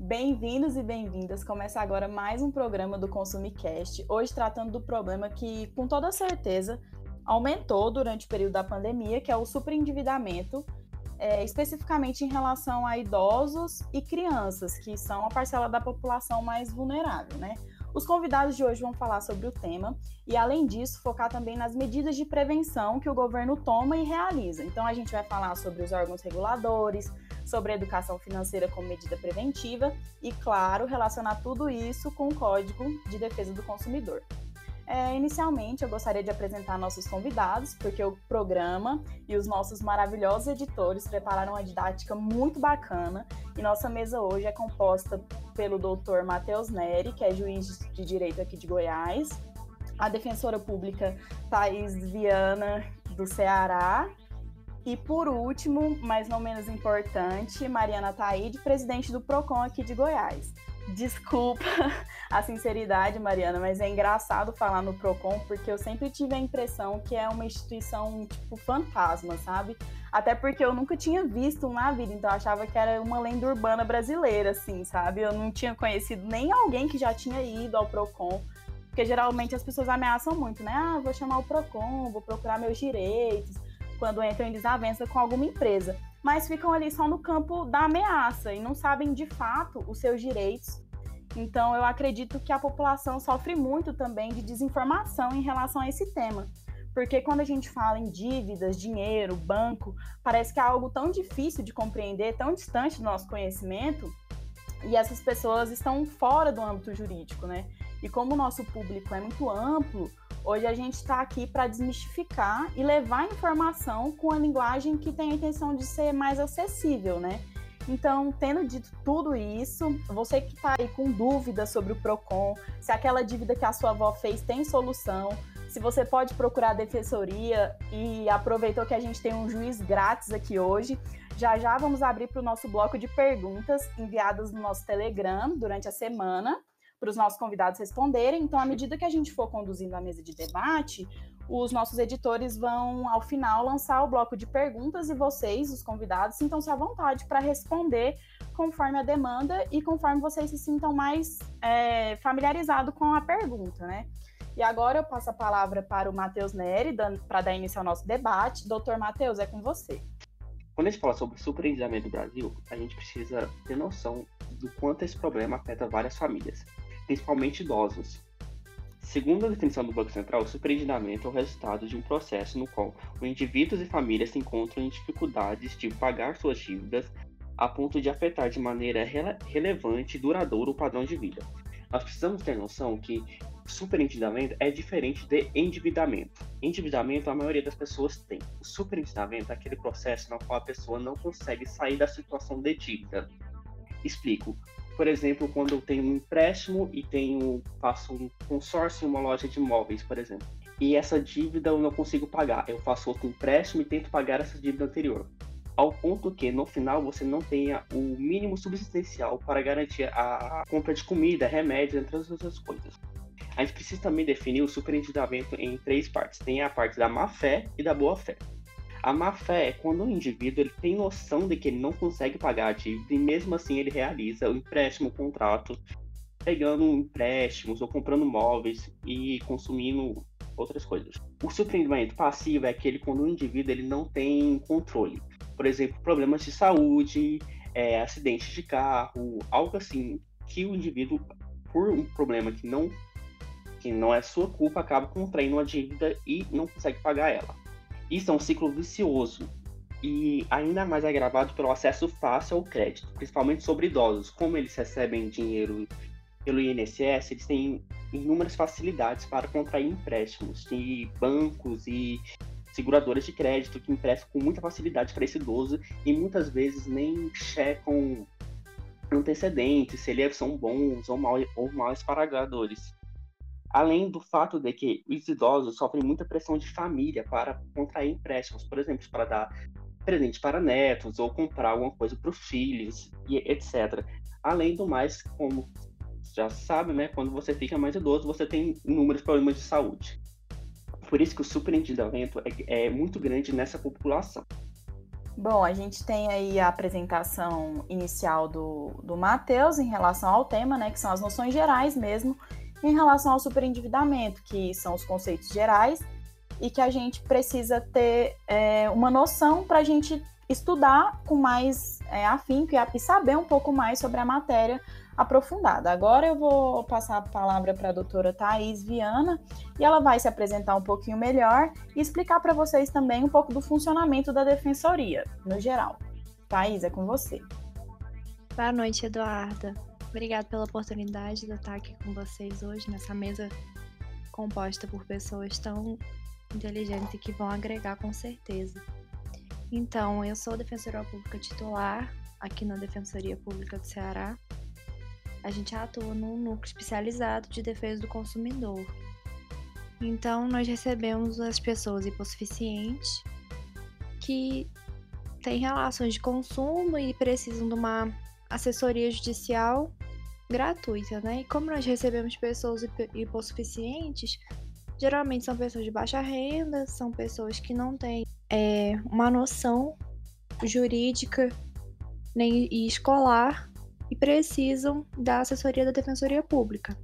Bem-vindos e bem-vindas. Começa agora mais um programa do Consumicast, hoje tratando do problema que, com toda certeza, aumentou durante o período da pandemia, que é o superendividamento, é, especificamente em relação a idosos e crianças, que são a parcela da população mais vulnerável, né? Os convidados de hoje vão falar sobre o tema e, além disso, focar também nas medidas de prevenção que o governo toma e realiza. Então, a gente vai falar sobre os órgãos reguladores, sobre educação financeira como medida preventiva e, claro, relacionar tudo isso com o Código de Defesa do Consumidor. É, inicialmente, eu gostaria de apresentar nossos convidados, porque o programa e os nossos maravilhosos editores prepararam uma didática muito bacana. E nossa mesa hoje é composta pelo doutor Matheus Neri, que é juiz de direito aqui de Goiás, a defensora pública Thais Viana, do Ceará, e por último, mas não menos importante, Mariana Taide, presidente do PROCON aqui de Goiás. Desculpa a sinceridade, Mariana, mas é engraçado falar no Procon porque eu sempre tive a impressão que é uma instituição tipo fantasma, sabe? Até porque eu nunca tinha visto um na vida, então eu achava que era uma lenda urbana brasileira, assim, sabe? Eu não tinha conhecido nem alguém que já tinha ido ao Procon, porque geralmente as pessoas ameaçam muito, né? Ah, vou chamar o Procon, vou procurar meus direitos, quando entram em desavença com alguma empresa mas ficam ali só no campo da ameaça e não sabem de fato os seus direitos. Então, eu acredito que a população sofre muito também de desinformação em relação a esse tema. Porque quando a gente fala em dívidas, dinheiro, banco, parece que é algo tão difícil de compreender, tão distante do nosso conhecimento, e essas pessoas estão fora do âmbito jurídico, né? E como o nosso público é muito amplo, Hoje a gente está aqui para desmistificar e levar informação com a linguagem que tem a intenção de ser mais acessível, né? Então, tendo dito tudo isso, você que está aí com dúvidas sobre o PROCON, se aquela dívida que a sua avó fez tem solução, se você pode procurar a defensoria e aproveitou que a gente tem um juiz grátis aqui hoje, já já vamos abrir para o nosso bloco de perguntas enviadas no nosso Telegram durante a semana para os nossos convidados responderem. Então, à medida que a gente for conduzindo a mesa de debate, os nossos editores vão, ao final, lançar o bloco de perguntas e vocês, os convidados, sintam-se à vontade para responder conforme a demanda e conforme vocês se sintam mais é, familiarizados com a pergunta, né? E agora eu passo a palavra para o Matheus Neri, para dar início ao nosso debate. Doutor Matheus, é com você. Quando a gente fala sobre superendividamento do Brasil, a gente precisa ter noção do quanto esse problema afeta várias famílias principalmente idosos. Segundo a definição do Banco Central, o superendividamento é o resultado de um processo no qual os indivíduos e famílias se encontram em dificuldades de pagar suas dívidas a ponto de afetar de maneira rele relevante e duradoura o padrão de vida. Nós precisamos ter noção que superendividamento é diferente de endividamento. Endividamento a maioria das pessoas tem. O superendividamento é aquele processo no qual a pessoa não consegue sair da situação de dívida. Explico por exemplo, quando eu tenho um empréstimo e tenho faço um consórcio em uma loja de imóveis, por exemplo, e essa dívida eu não consigo pagar, eu faço outro empréstimo e tento pagar essa dívida anterior, ao ponto que no final você não tenha o mínimo subsistencial para garantir a compra de comida, remédios, entre outras coisas. A gente precisa também definir o superendividamento em três partes. Tem a parte da má fé e da boa fé. A má fé é quando o indivíduo ele tem noção de que ele não consegue pagar a dívida e mesmo assim ele realiza o empréstimo, o contrato, pegando empréstimos ou comprando móveis e consumindo outras coisas. O surpreendimento passivo é aquele quando o indivíduo ele não tem controle. Por exemplo, problemas de saúde, é, acidentes de carro, algo assim que o indivíduo, por um problema que não que não é sua culpa, acaba contraindo uma dívida e não consegue pagar ela. Isso é um ciclo vicioso e ainda mais agravado pelo acesso fácil ao crédito, principalmente sobre idosos. Como eles recebem dinheiro pelo INSS, eles têm inúmeras facilidades para contrair empréstimos de bancos e seguradoras de crédito que emprestam com muita facilidade para esse idoso e muitas vezes nem checam antecedentes, se eles são bons ou mal, ou mal pagadores além do fato de que os idosos sofrem muita pressão de família para contrair empréstimos, por exemplo, para dar presente para netos ou comprar alguma coisa para os filhos e etc. Além do mais, como já sabe, né, quando você fica mais idoso, você tem inúmeros problemas de saúde. Por isso que o superendividamento é, é muito grande nessa população. Bom, a gente tem aí a apresentação inicial do, do Matheus em relação ao tema, né, que são as noções gerais mesmo, em relação ao superendividamento, que são os conceitos gerais e que a gente precisa ter é, uma noção para a gente estudar com mais é, afinco e, e saber um pouco mais sobre a matéria aprofundada. Agora eu vou passar a palavra para a doutora Thais Viana e ela vai se apresentar um pouquinho melhor e explicar para vocês também um pouco do funcionamento da defensoria, no geral. Thais, é com você. Boa noite, Eduarda. Obrigada pela oportunidade de estar aqui com vocês hoje nessa mesa composta por pessoas tão inteligentes e que vão agregar com certeza. Então, eu sou defensora pública titular aqui na Defensoria Pública do Ceará a gente atua num núcleo especializado de defesa do consumidor. Então, nós recebemos as pessoas hipossuficientes que têm relações de consumo e precisam de uma assessoria judicial gratuita, né? E como nós recebemos pessoas hipossuficientes, geralmente são pessoas de baixa renda, são pessoas que não têm é, uma noção jurídica nem e escolar e precisam da assessoria da Defensoria Pública.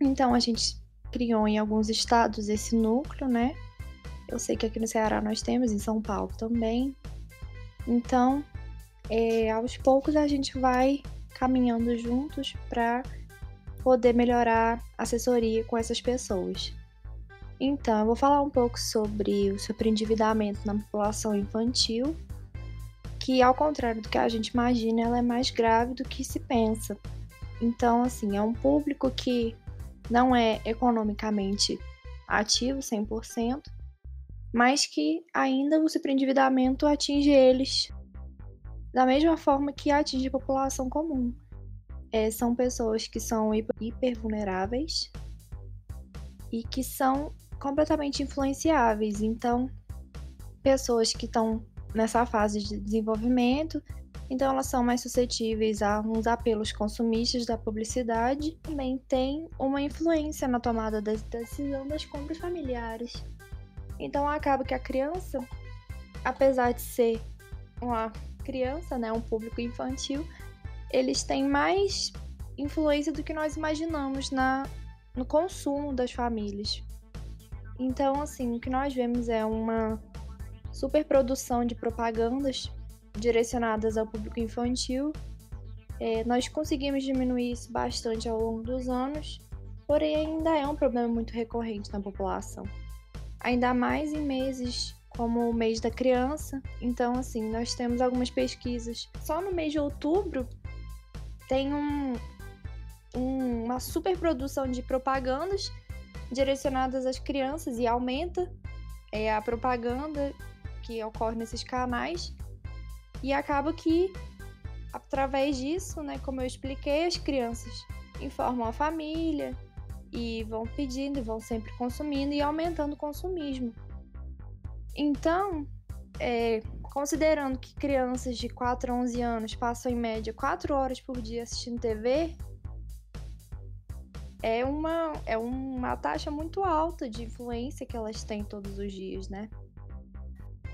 Então a gente criou em alguns estados esse núcleo, né? Eu sei que aqui no Ceará nós temos, em São Paulo também. Então, é, aos poucos a gente vai caminhando juntos para poder melhorar a assessoria com essas pessoas. Então, eu vou falar um pouco sobre o sobreendividamento na população infantil que, ao contrário do que a gente imagina, ela é mais grave do que se pensa. Então, assim, é um público que não é economicamente ativo 100%, mas que ainda o superendividamento atinge eles da mesma forma que atinge a população comum. É, são pessoas que são hipervulneráveis e que são completamente influenciáveis. Então, pessoas que estão nessa fase de desenvolvimento, então elas são mais suscetíveis a uns apelos consumistas da publicidade. Também tem uma influência na tomada da decisão das compras familiares. Então acaba que a criança, apesar de ser uma criança, né, um público infantil, eles têm mais influência do que nós imaginamos na no consumo das famílias. Então, assim, o que nós vemos é uma superprodução de propagandas direcionadas ao público infantil. É, nós conseguimos diminuir isso bastante ao longo dos anos, porém ainda é um problema muito recorrente na população. Ainda mais em meses como o mês da criança. Então, assim, nós temos algumas pesquisas. Só no mês de outubro tem um, um, uma superprodução de propagandas direcionadas às crianças e aumenta é, a propaganda que ocorre nesses canais. E acaba que, através disso, né, como eu expliquei, as crianças informam a família e vão pedindo e vão sempre consumindo e aumentando o consumismo. Então, é, considerando que crianças de 4 a 11 anos passam em média 4 horas por dia assistindo TV, é uma, é uma taxa muito alta de influência que elas têm todos os dias, né?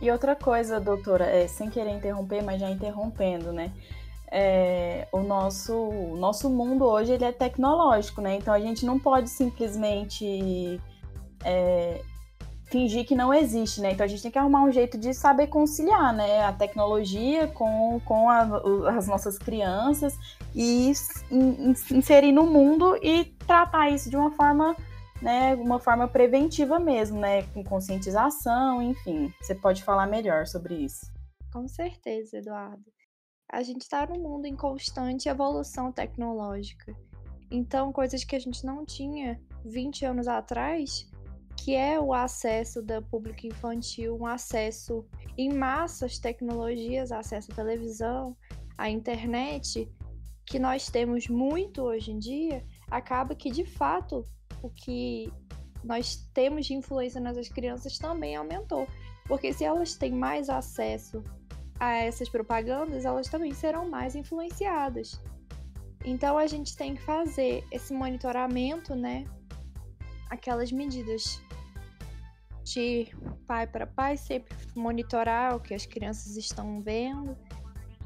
E outra coisa, doutora, é, sem querer interromper, mas já interrompendo, né? É, o nosso, nosso mundo hoje ele é tecnológico, né? Então a gente não pode simplesmente é, fingir que não existe, né? Então a gente tem que arrumar um jeito de saber conciliar, né? A tecnologia com, com a, as nossas crianças e inserir no mundo e tratar isso de uma forma né, uma forma preventiva mesmo, né, com conscientização, enfim. Você pode falar melhor sobre isso? Com certeza, Eduardo. A gente está num mundo em constante evolução tecnológica. Então, coisas que a gente não tinha 20 anos atrás, que é o acesso da público infantil, um acesso em massa às tecnologias, acesso à televisão, à internet, que nós temos muito hoje em dia, acaba que de fato o que nós temos de influência nas crianças também aumentou. Porque se elas têm mais acesso a essas propagandas, elas também serão mais influenciadas. Então a gente tem que fazer esse monitoramento, né? Aquelas medidas de pai para pai, sempre monitorar o que as crianças estão vendo,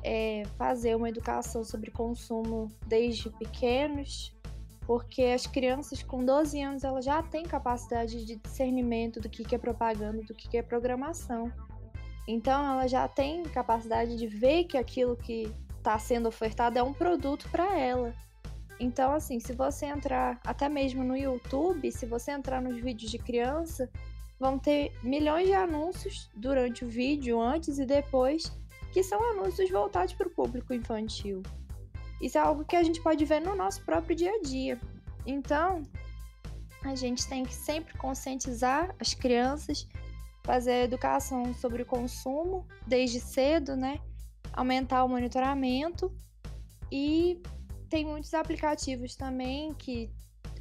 é, fazer uma educação sobre consumo desde pequenos, porque as crianças com 12 anos elas já têm capacidade de discernimento do que, que é propaganda, do que, que é programação. Então ela já tem capacidade de ver que aquilo que está sendo ofertado é um produto para ela. Então, assim, se você entrar até mesmo no YouTube, se você entrar nos vídeos de criança, vão ter milhões de anúncios durante o vídeo, antes e depois, que são anúncios voltados para o público infantil. Isso é algo que a gente pode ver no nosso próprio dia a dia. Então, a gente tem que sempre conscientizar as crianças, fazer educação sobre o consumo desde cedo, né? Aumentar o monitoramento e tem muitos aplicativos também que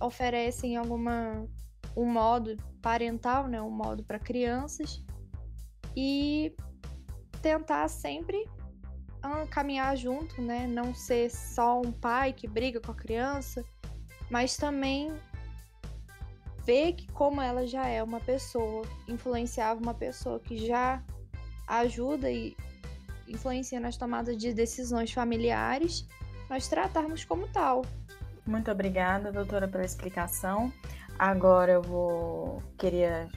oferecem alguma um modo parental, né, um modo para crianças e tentar sempre caminhar junto, né, não ser só um pai que briga com a criança, mas também ver que como ela já é uma pessoa, influenciava uma pessoa que já ajuda e influencia nas tomadas de decisões familiares nós tratarmos como tal. Muito obrigada, doutora, pela explicação. Agora eu vou queria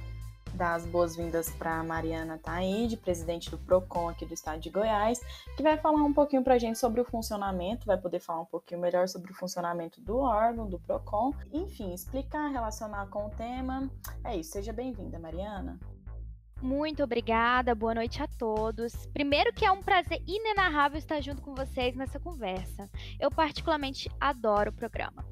dar as boas-vindas para Mariana Taide, presidente do Procon aqui do estado de Goiás, que vai falar um pouquinho para a gente sobre o funcionamento, vai poder falar um pouquinho melhor sobre o funcionamento do órgão, do Procon, enfim, explicar, relacionar com o tema. É isso, seja bem-vinda, Mariana. Muito obrigada, boa noite a todos. Primeiro que é um prazer inenarrável estar junto com vocês nessa conversa. Eu particularmente adoro o programa.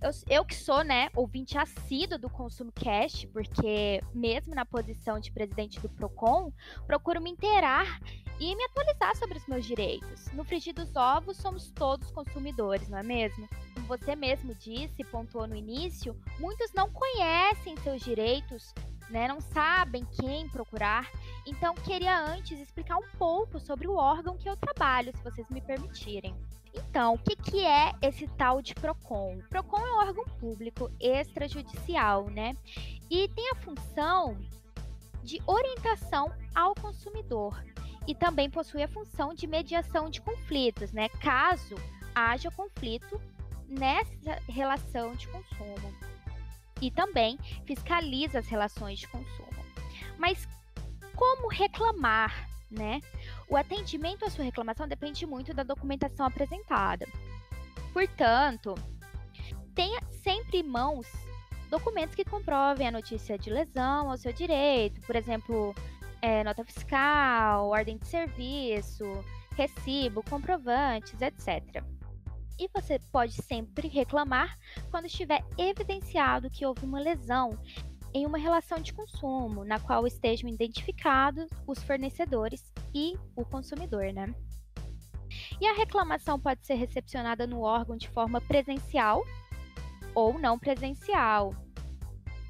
Eu, eu que sou, né, ouvinte assíduo do Consumo Cash, porque mesmo na posição de presidente do Procon, procuro me inteirar e me atualizar sobre os meus direitos. No frigir dos ovos, somos todos consumidores, não é mesmo? Como você mesmo disse, pontuou no início, muitos não conhecem seus direitos né, não sabem quem procurar. Então, queria antes explicar um pouco sobre o órgão que eu trabalho, se vocês me permitirem. Então, o que, que é esse tal de PROCON? O PROCON é um órgão público extrajudicial, né? E tem a função de orientação ao consumidor e também possui a função de mediação de conflitos, né? Caso haja conflito nessa relação de consumo e também fiscaliza as relações de consumo. Mas como reclamar, né? O atendimento à sua reclamação depende muito da documentação apresentada. Portanto, tenha sempre em mãos documentos que comprovem a notícia de lesão ao seu direito, por exemplo, é, nota fiscal, ordem de serviço, recibo, comprovantes, etc. E você pode sempre reclamar quando estiver evidenciado que houve uma lesão em uma relação de consumo, na qual estejam identificados os fornecedores e o consumidor, né? E a reclamação pode ser recepcionada no órgão de forma presencial ou não presencial,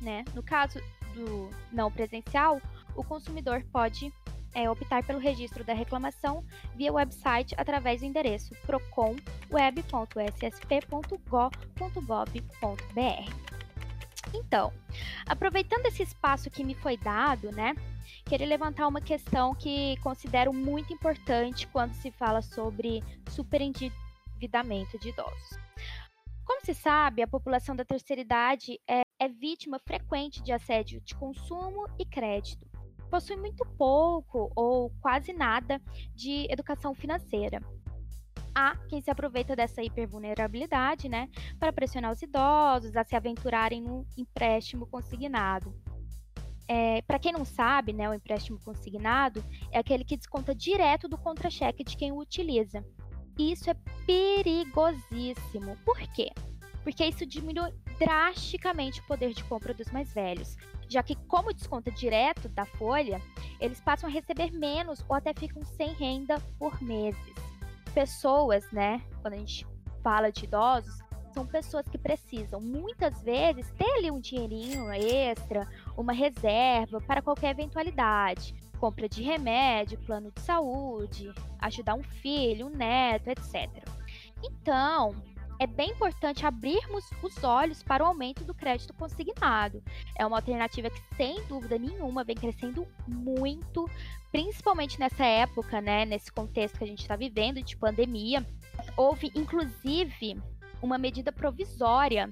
né? No caso do não presencial, o consumidor pode é optar pelo registro da reclamação via website através do endereço procon.web.ssp.go.gov.br. Então, aproveitando esse espaço que me foi dado, né, queria levantar uma questão que considero muito importante quando se fala sobre superendividamento de idosos. Como se sabe, a população da terceira idade é, é vítima frequente de assédio de consumo e crédito possui muito pouco ou quase nada de educação financeira. Há quem se aproveita dessa hipervulnerabilidade, né, para pressionar os idosos a se aventurarem no empréstimo consignado. É, para quem não sabe, né, o empréstimo consignado é aquele que desconta direto do contra-cheque de quem o utiliza. E isso é perigosíssimo. Por quê? Porque isso diminui drasticamente o poder de compra dos mais velhos, já que, como desconta direto da folha, eles passam a receber menos ou até ficam sem renda por meses. Pessoas, né, quando a gente fala de idosos, são pessoas que precisam muitas vezes ter ali um dinheirinho extra, uma reserva para qualquer eventualidade, compra de remédio, plano de saúde, ajudar um filho, um neto, etc. Então, é bem importante abrirmos os olhos para o aumento do crédito consignado. É uma alternativa que, sem dúvida nenhuma, vem crescendo muito, principalmente nessa época, né, nesse contexto que a gente está vivendo de pandemia. Houve, inclusive, uma medida provisória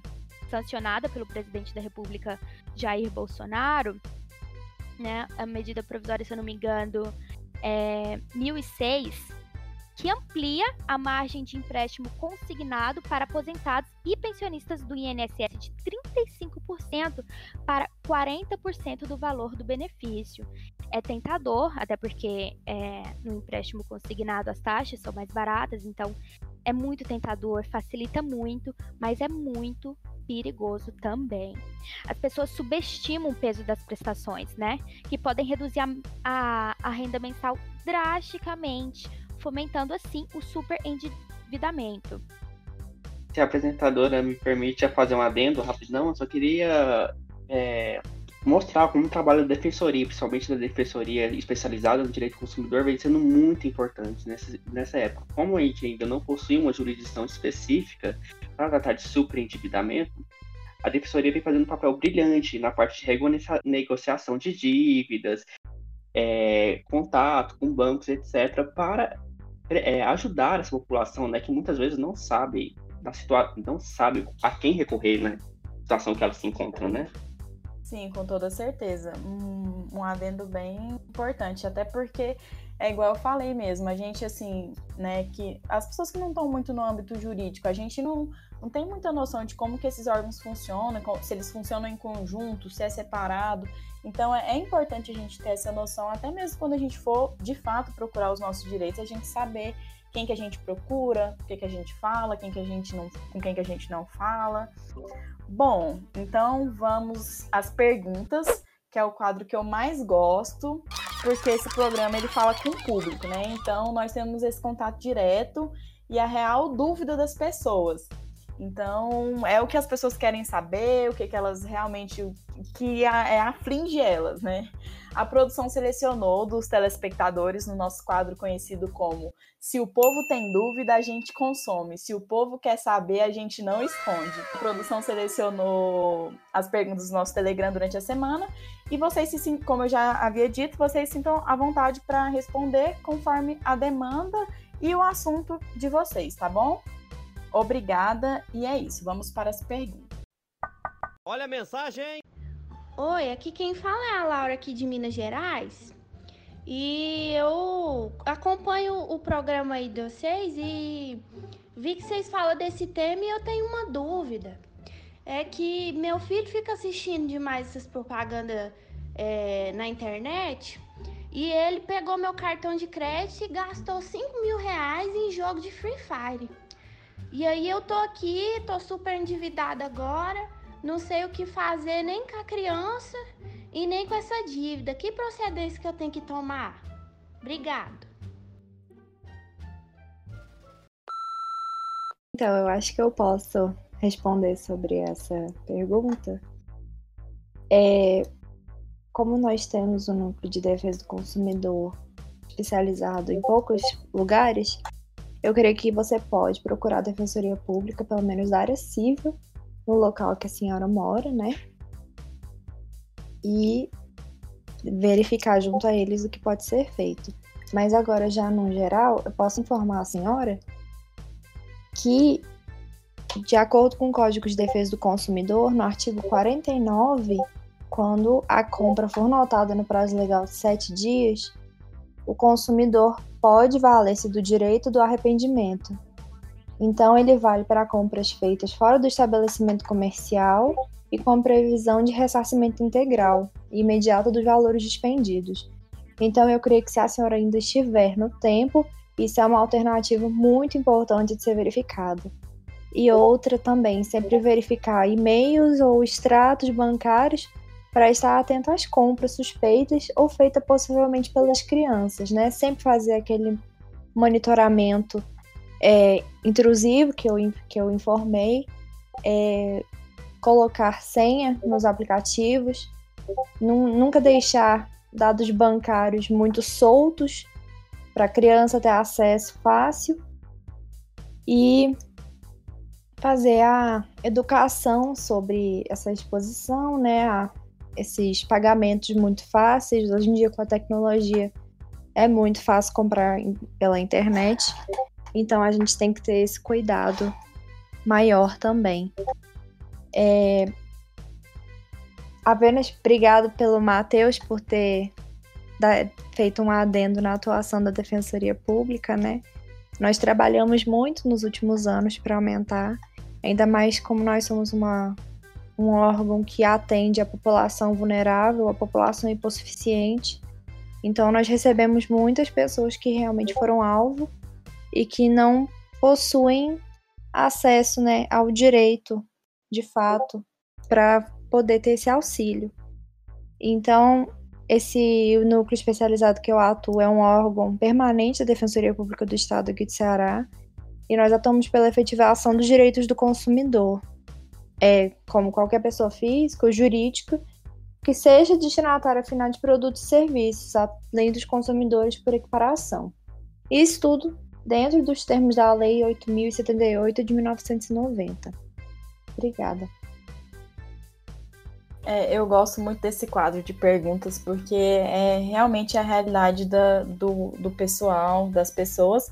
sancionada pelo presidente da República, Jair Bolsonaro, né, a medida provisória, se eu não me engano, é 1006, que amplia a margem de empréstimo consignado para aposentados e pensionistas do INSS de 35% para 40% do valor do benefício. É tentador, até porque é, no empréstimo consignado as taxas são mais baratas, então é muito tentador, facilita muito, mas é muito perigoso também. As pessoas subestimam o peso das prestações, né? Que podem reduzir a, a, a renda mensal drasticamente fomentando assim o superendividamento. Se a apresentadora me permite fazer um adendo rapidão, eu só queria é, mostrar como o trabalho da defensoria, principalmente da defensoria especializada no direito do consumidor, vem sendo muito importante nessa, nessa época. Como a gente ainda não possui uma jurisdição específica para tratar de superendividamento, a defensoria vem fazendo um papel brilhante na parte de renegociação de dívidas, é, contato com bancos, etc., para é, ajudar essa população, né, que muitas vezes não sabe da situação, não sabe a quem recorrer, né, situação que ela se encontra, né? Sim, com toda certeza. Um, um adendo bem importante, até porque é igual eu falei mesmo, a gente assim, né, que as pessoas que não estão muito no âmbito jurídico, a gente não, não tem muita noção de como que esses órgãos funcionam, se eles funcionam em conjunto, se é separado. Então é, é, importante a gente ter essa noção, até mesmo quando a gente for de fato procurar os nossos direitos, a gente saber quem que a gente procura, o que, que a gente fala, quem que a gente não, com quem que a gente não fala. Bom, então vamos às perguntas, que é o quadro que eu mais gosto, porque esse programa ele fala com o público, né? Então nós temos esse contato direto e a real dúvida das pessoas. Então, é o que as pessoas querem saber, o que, que elas realmente. que é, aflige elas, né? A produção selecionou dos telespectadores no nosso quadro conhecido como Se o povo tem dúvida, a gente consome. Se o povo quer saber, a gente não esconde. A produção selecionou as perguntas do nosso Telegram durante a semana e vocês, se, como eu já havia dito, vocês sintam à vontade para responder conforme a demanda e o assunto de vocês, tá bom? Obrigada, e é isso. Vamos para as perguntas. Olha a mensagem! Oi, aqui quem fala é a Laura aqui de Minas Gerais. E eu acompanho o programa aí de vocês e vi que vocês falam desse tema e eu tenho uma dúvida. É que meu filho fica assistindo demais essas propagandas é, na internet e ele pegou meu cartão de crédito e gastou 5 mil reais em jogo de Free Fire. E aí eu tô aqui, tô super endividada agora, não sei o que fazer nem com a criança e nem com essa dívida. Que procedência que eu tenho que tomar? Obrigado. Então, eu acho que eu posso responder sobre essa pergunta. É, como nós temos um núcleo de defesa do consumidor especializado em poucos lugares, eu creio que você pode procurar a defensoria pública, pelo menos da área civil, no local que a senhora mora, né? E verificar junto a eles o que pode ser feito. Mas agora, já no geral, eu posso informar a senhora que, de acordo com o Código de Defesa do Consumidor, no artigo 49, quando a compra for notada no prazo legal de sete dias, o consumidor pode valer-se do direito do arrependimento. Então, ele vale para compras feitas fora do estabelecimento comercial e com previsão de ressarcimento integral e imediato dos valores dispendidos. Então, eu creio que se a senhora ainda estiver no tempo, isso é uma alternativa muito importante de ser verificada. E outra também, sempre verificar e-mails ou extratos bancários para estar atento às compras suspeitas ou feitas possivelmente pelas crianças, né? Sempre fazer aquele monitoramento é, intrusivo que eu, que eu informei, é, colocar senha nos aplicativos, nunca deixar dados bancários muito soltos para a criança ter acesso fácil e fazer a educação sobre essa exposição, né? A esses pagamentos muito fáceis. Hoje em dia, com a tecnologia, é muito fácil comprar pela internet. Então, a gente tem que ter esse cuidado maior também. É... Apenas obrigado pelo Matheus por ter feito um adendo na atuação da Defensoria Pública, né? Nós trabalhamos muito nos últimos anos para aumentar, ainda mais como nós somos uma, um órgão que atende a população vulnerável, a população hipossuficiente. Então, nós recebemos muitas pessoas que realmente foram alvo e que não possuem acesso né, ao direito, de fato, para poder ter esse auxílio. Então, esse núcleo especializado que eu atuo é um órgão permanente da Defensoria Pública do Estado aqui de Ceará, e nós atuamos pela efetivação dos direitos do consumidor. É como qualquer pessoa física ou jurídica que seja destinatária final de produtos e serviços, além dos consumidores por equiparação. Isso tudo dentro dos termos da Lei 8.078 de 1990. Obrigada. É, eu gosto muito desse quadro de perguntas, porque é realmente a realidade da, do, do pessoal, das pessoas,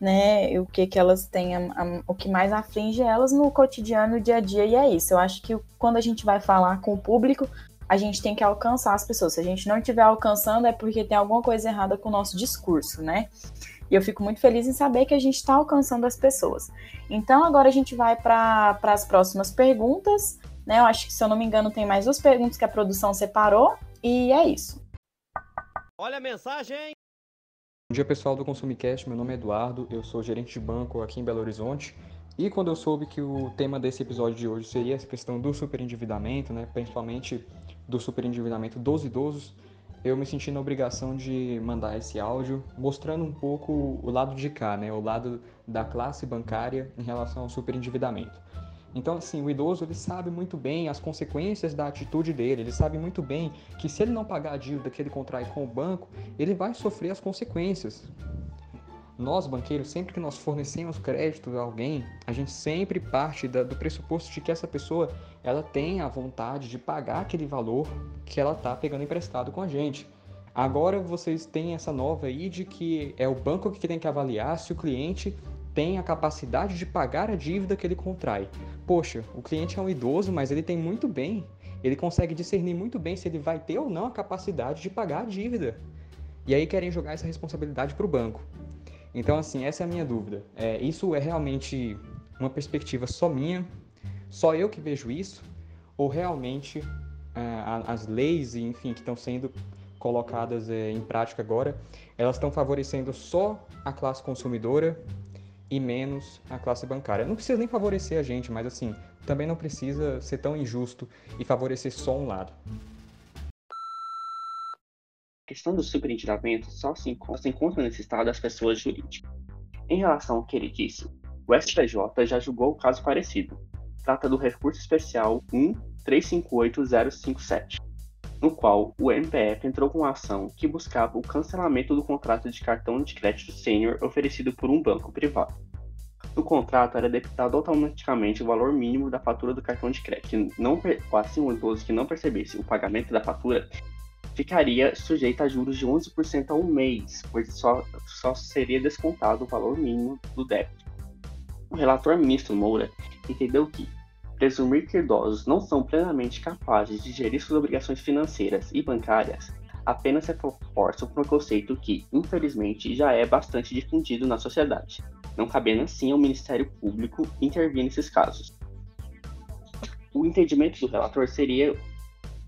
né? O que, que elas têm, a, a, o que mais aflige elas no cotidiano, no dia a dia, e é isso. Eu acho que quando a gente vai falar com o público, a gente tem que alcançar as pessoas. Se a gente não estiver alcançando, é porque tem alguma coisa errada com o nosso discurso, né? E eu fico muito feliz em saber que a gente está alcançando as pessoas. Então, agora a gente vai para as próximas perguntas. Né? Eu acho que, se eu não me engano, tem mais duas perguntas que a produção separou. E é isso. Olha a mensagem! Bom dia, pessoal do Consumicast. Meu nome é Eduardo, eu sou gerente de banco aqui em Belo Horizonte. E quando eu soube que o tema desse episódio de hoje seria essa questão do superendividamento, né, principalmente do superendividamento dos idosos, eu me senti na obrigação de mandar esse áudio mostrando um pouco o lado de cá, né, o lado da classe bancária em relação ao superendividamento. Então, assim, o idoso ele sabe muito bem as consequências da atitude dele, ele sabe muito bem que se ele não pagar a dívida que ele contrai com o banco, ele vai sofrer as consequências. Nós, banqueiros, sempre que nós fornecemos crédito a alguém, a gente sempre parte da, do pressuposto de que essa pessoa ela tem a vontade de pagar aquele valor que ela está pegando emprestado com a gente. Agora vocês têm essa nova aí de que é o banco que tem que avaliar se o cliente tem a capacidade de pagar a dívida que ele contrai. Poxa, o cliente é um idoso, mas ele tem muito bem, ele consegue discernir muito bem se ele vai ter ou não a capacidade de pagar a dívida. E aí querem jogar essa responsabilidade para o banco. Então, assim, essa é a minha dúvida. É, isso é realmente uma perspectiva só minha, só eu que vejo isso, ou realmente é, as leis, enfim, que estão sendo colocadas é, em prática agora, elas estão favorecendo só a classe consumidora e menos a classe bancária. Não precisa nem favorecer a gente, mas assim, também não precisa ser tão injusto e favorecer só um lado. Questão do superendividamento só se encontra, se encontra nesse estado das pessoas jurídicas. Em relação ao que ele disse, o STJ já julgou o caso parecido. Trata do recurso especial 1358057, no qual o MPF entrou com uma ação que buscava o cancelamento do contrato de cartão de crédito sênior oferecido por um banco privado. No contrato era debitado automaticamente o valor mínimo da fatura do cartão de crédito. Não, assim, um idoso que não percebesse o pagamento da fatura ficaria sujeito a juros de 11% ao mês, pois só, só seria descontado o valor mínimo do débito. O relator ministro Moura entendeu que, presumir que idosos não são plenamente capazes de gerir suas obrigações financeiras e bancárias apenas reforça um preconceito que, infelizmente, já é bastante difundido na sociedade, não cabendo assim ao Ministério Público intervir nesses casos. O entendimento do relator seria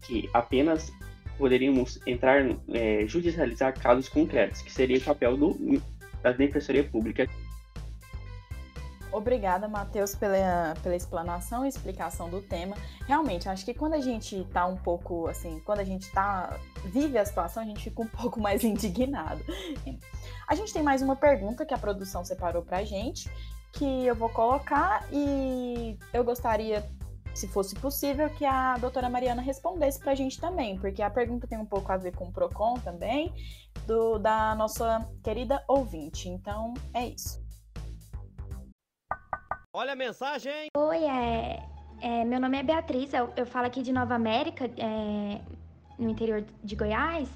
que apenas poderíamos entrar, é, judicializar casos concretos, que seria o papel do, da Defensoria Pública Obrigada, Matheus, pela, pela explanação e explicação do tema. Realmente, acho que quando a gente tá um pouco assim, quando a gente tá vive a situação, a gente fica um pouco mais indignado. A gente tem mais uma pergunta que a produção separou pra gente, que eu vou colocar e eu gostaria, se fosse possível, que a doutora Mariana respondesse pra gente também, porque a pergunta tem um pouco a ver com o PROCON também, do, da nossa querida ouvinte. Então, é isso. Olha a mensagem! Oi, é, é, meu nome é Beatriz, eu, eu falo aqui de Nova América, é, no interior de Goiás.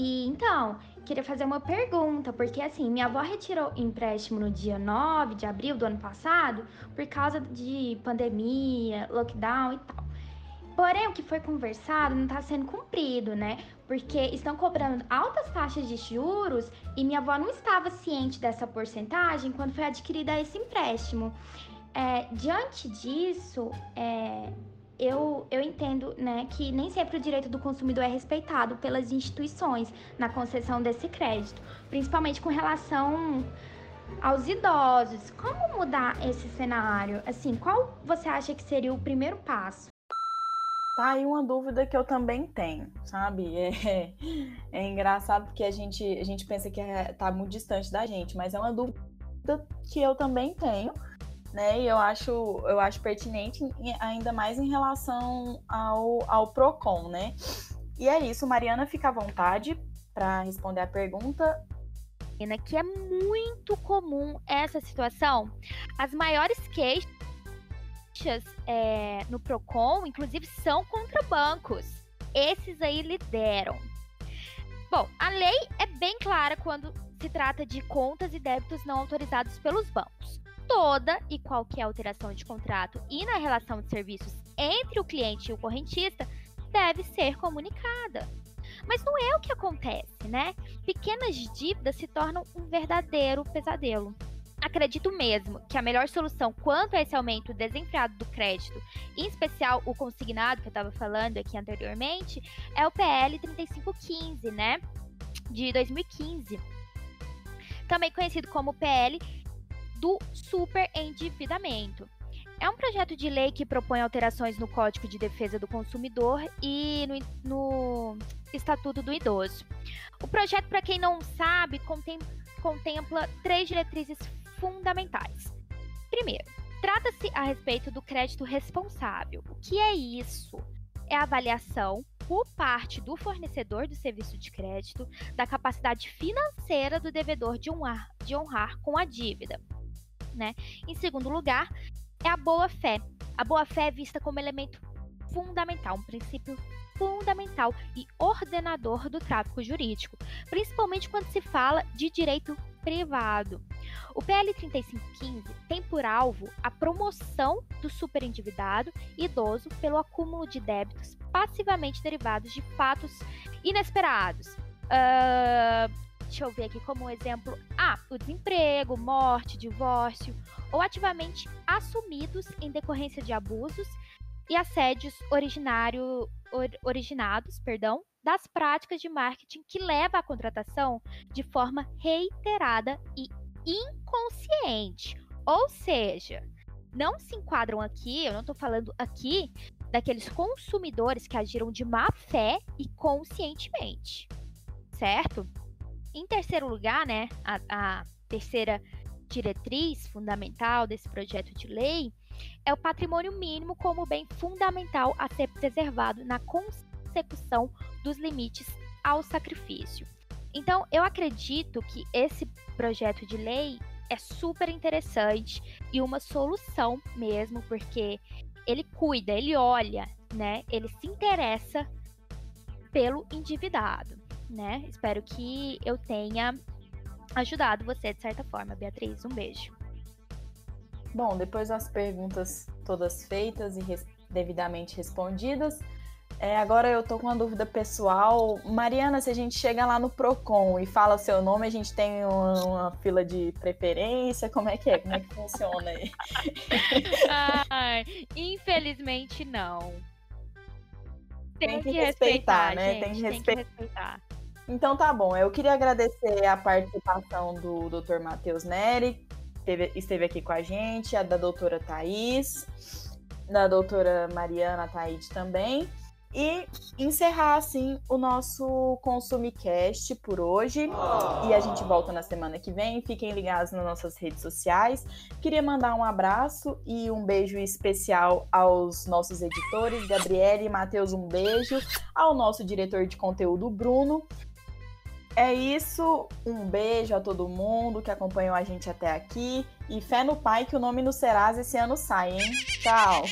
E então, queria fazer uma pergunta, porque assim, minha avó retirou empréstimo no dia 9 de abril do ano passado por causa de pandemia, lockdown e tal. Porém, o que foi conversado não está sendo cumprido, né? Porque estão cobrando altas taxas de juros e minha avó não estava ciente dessa porcentagem quando foi adquirida esse empréstimo. É, diante disso, é, eu, eu entendo né, que nem sempre o direito do consumidor é respeitado pelas instituições na concessão desse crédito, principalmente com relação aos idosos. Como mudar esse cenário? Assim, qual você acha que seria o primeiro passo? Tá aí uma dúvida que eu também tenho, sabe? É, é engraçado porque a gente, a gente pensa que é, tá muito distante da gente, mas é uma dúvida que eu também tenho né? E eu acho, eu acho pertinente, ainda mais em relação ao, ao PROCON, né? E é isso, Mariana, fica à vontade para responder a pergunta. Que é muito comum essa situação. As maiores queixas é, no PROCON, inclusive, são contra bancos. Esses aí lideram. Bom, a lei é bem clara quando se trata de contas e débitos não autorizados pelos bancos toda e qualquer alteração de contrato e na relação de serviços entre o cliente e o correntista deve ser comunicada. Mas não é o que acontece, né? Pequenas dívidas se tornam um verdadeiro pesadelo. Acredito mesmo que a melhor solução quanto a esse aumento desenfreado do crédito, em especial o consignado que eu estava falando aqui anteriormente, é o PL 3515, né? De 2015. Também conhecido como PL do superendividamento. É um projeto de lei que propõe alterações no Código de Defesa do Consumidor e no, no Estatuto do Idoso. O projeto, para quem não sabe, contem, contempla três diretrizes fundamentais. Primeiro, trata-se a respeito do crédito responsável. O que é isso? É a avaliação por parte do fornecedor do serviço de crédito da capacidade financeira do devedor de honrar, de honrar com a dívida né? Em segundo lugar, é a boa-fé. A boa-fé é vista como elemento fundamental, um princípio fundamental e ordenador do tráfico jurídico, principalmente quando se fala de direito privado. O PL 3515 tem por alvo a promoção do superendividado idoso pelo acúmulo de débitos passivamente derivados de fatos inesperados. Uh, deixa eu ver aqui como exemplo, ah, o desemprego, morte, divórcio, ou ativamente assumidos em decorrência de abusos e assédios originário, or, originados, perdão, das práticas de marketing que leva à contratação de forma reiterada e inconsciente. Ou seja, não se enquadram aqui, eu não estou falando aqui daqueles consumidores que agiram de má fé e conscientemente, certo? Em terceiro lugar, né, a, a terceira diretriz fundamental desse projeto de lei é o patrimônio mínimo como bem fundamental a ser preservado na consecução dos limites ao sacrifício. Então, eu acredito que esse projeto de lei é super interessante e uma solução mesmo, porque ele cuida, ele olha, né? Ele se interessa pelo endividado né? Espero que eu tenha ajudado você de certa forma, Beatriz. Um beijo. Bom, depois das perguntas todas feitas e res devidamente respondidas, é, agora eu tô com uma dúvida pessoal. Mariana, se a gente chega lá no Procon e fala seu nome, a gente tem uma, uma fila de preferência? Como é que é? Como é que funciona aí? Ai, infelizmente não. Tem, tem que, que, respeitar, respeitar né? Gente, tem, que, respe... tem que respeitar. Então tá bom. Eu queria agradecer a participação do Dr. Matheus Neri, que esteve aqui com a gente, a da doutora Thais, da doutora Mariana Taide também. E encerrar, assim, o nosso ConsumiCast por hoje. Oh. E a gente volta na semana que vem. Fiquem ligados nas nossas redes sociais. Queria mandar um abraço e um beijo especial aos nossos editores, Gabriele e Matheus, um beijo. Ao nosso diretor de conteúdo, Bruno. É isso. Um beijo a todo mundo que acompanhou a gente até aqui. E fé no pai que o nome no Serasa esse ano sai, hein? Tchau.